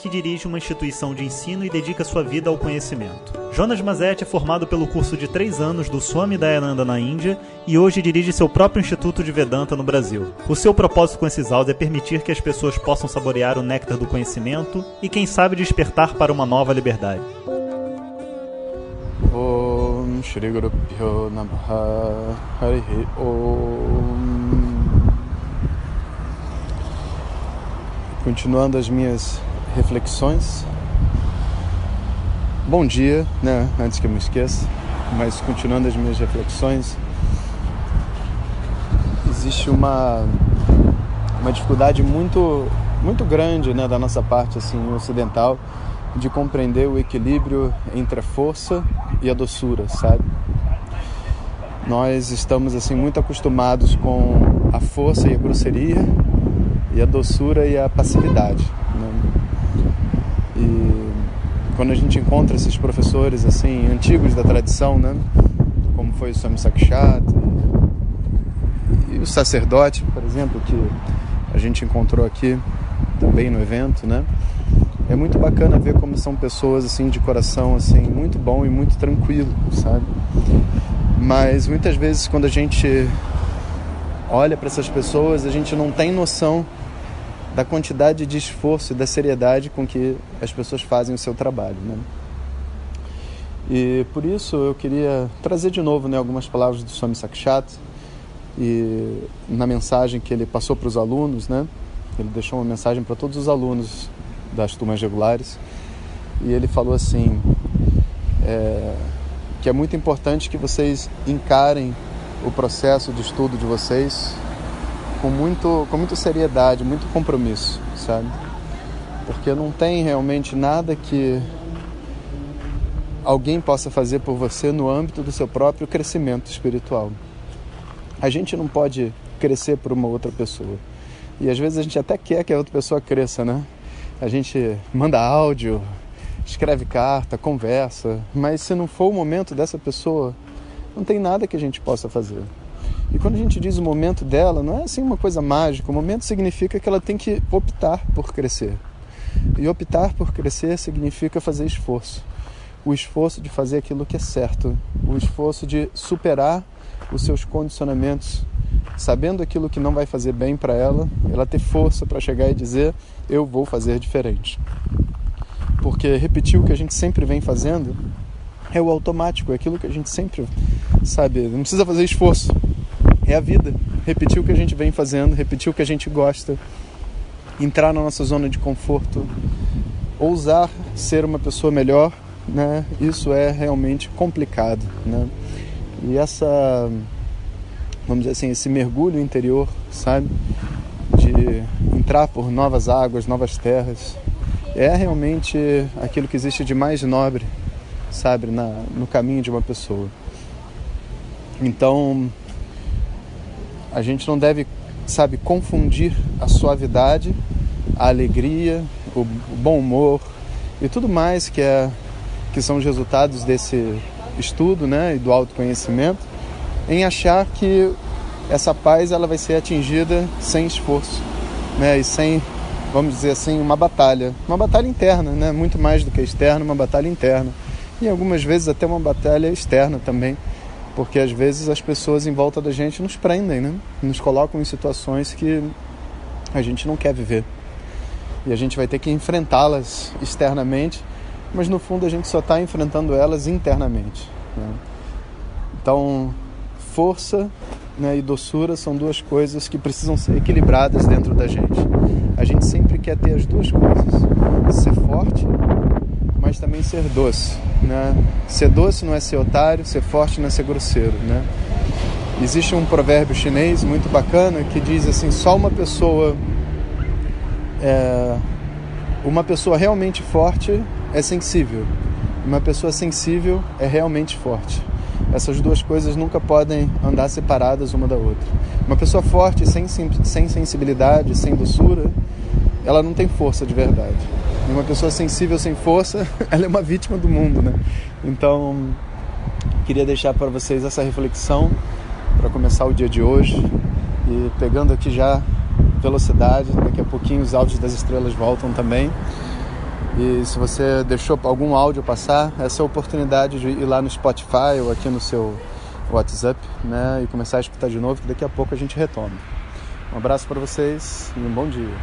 que dirige uma instituição de ensino e dedica sua vida ao conhecimento. Jonas Mazet é formado pelo curso de três anos do Swami Dayananda na Índia e hoje dirige seu próprio Instituto de Vedanta no Brasil. O seu propósito com esses áudios é permitir que as pessoas possam saborear o néctar do conhecimento e, quem sabe, despertar para uma nova liberdade. Continuando as minhas reflexões. Bom dia, né? Antes que eu me esqueça, mas continuando as minhas reflexões, existe uma uma dificuldade muito muito grande, né, da nossa parte assim ocidental de compreender o equilíbrio entre a força e a doçura, sabe? Nós estamos assim muito acostumados com a força e a grosseria e a doçura e a passividade. Quando a gente encontra esses professores assim antigos da tradição, né, como foi o Swami Sakshat e o sacerdote, por exemplo, que a gente encontrou aqui também no evento, né? É muito bacana ver como são pessoas assim de coração assim muito bom e muito tranquilo, sabe? Mas muitas vezes quando a gente olha para essas pessoas, a gente não tem noção da quantidade de esforço e da seriedade com que as pessoas fazem o seu trabalho. Né? E por isso eu queria trazer de novo né, algumas palavras do Swami Sakshat e na mensagem que ele passou para os alunos, né? Ele deixou uma mensagem para todos os alunos das turmas regulares e ele falou assim é, que é muito importante que vocês encarem o processo de estudo de vocês com muito com muita seriedade, muito compromisso, sabe? Porque não tem realmente nada que alguém possa fazer por você no âmbito do seu próprio crescimento espiritual. A gente não pode crescer por uma outra pessoa. E às vezes a gente até quer que a outra pessoa cresça, né? A gente manda áudio, escreve carta, conversa, mas se não for o momento dessa pessoa, não tem nada que a gente possa fazer. E quando a gente diz o momento dela, não é assim uma coisa mágica. O momento significa que ela tem que optar por crescer. E optar por crescer significa fazer esforço. O esforço de fazer aquilo que é certo. O esforço de superar os seus condicionamentos, sabendo aquilo que não vai fazer bem para ela, ela ter força para chegar e dizer: Eu vou fazer diferente. Porque repetir o que a gente sempre vem fazendo é o automático, é aquilo que a gente sempre sabe, não precisa fazer esforço é a vida. Repetir o que a gente vem fazendo, repetir o que a gente gosta, entrar na nossa zona de conforto, ousar ser uma pessoa melhor, né? Isso é realmente complicado, né? E essa, vamos dizer assim, esse mergulho interior, sabe? De entrar por novas águas, novas terras, é realmente aquilo que existe de mais nobre, sabe, na, no caminho de uma pessoa. Então, a gente não deve, sabe, confundir a suavidade, a alegria, o bom humor e tudo mais que é que são os resultados desse estudo, né, e do autoconhecimento, em achar que essa paz ela vai ser atingida sem esforço, né, e sem, vamos dizer assim, uma batalha, uma batalha interna, né, muito mais do que externa, uma batalha interna, e algumas vezes até uma batalha externa também porque às vezes as pessoas em volta da gente nos prendem, né? Nos colocam em situações que a gente não quer viver. E a gente vai ter que enfrentá-las externamente, mas no fundo a gente só está enfrentando elas internamente. Né? Então, força né, e doçura são duas coisas que precisam ser equilibradas dentro da gente. A gente sempre quer ter as duas coisas: ser forte mas também ser doce. Né? Ser doce não é ser otário, ser forte não é ser grosseiro. Né? Existe um provérbio chinês muito bacana que diz assim: só uma pessoa, é, uma pessoa realmente forte é sensível, uma pessoa sensível é realmente forte. Essas duas coisas nunca podem andar separadas uma da outra. Uma pessoa forte, sem, sem sensibilidade, sem doçura, ela não tem força de verdade. Uma pessoa sensível sem força, ela é uma vítima do mundo, né? Então, queria deixar para vocês essa reflexão para começar o dia de hoje e pegando aqui já velocidade, daqui a pouquinho os áudios das estrelas voltam também. E se você deixou algum áudio passar, essa é a oportunidade de ir lá no Spotify ou aqui no seu WhatsApp, né, e começar a escutar de novo, que daqui a pouco a gente retoma. Um abraço para vocês e um bom dia.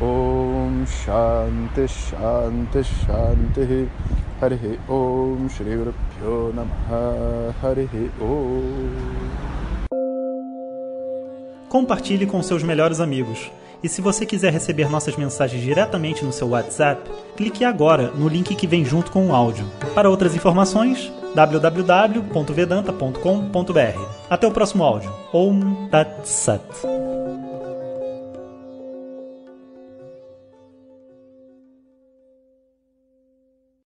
Om Shanti Shanti Shanti Hare Om Shri Guru Namaha Hare Om Compartilhe com seus melhores amigos. E se você quiser receber nossas mensagens diretamente no seu WhatsApp, clique agora no link que vem junto com o áudio. Para outras informações, www.vedanta.com.br. Até o próximo áudio. Om Tat Sat.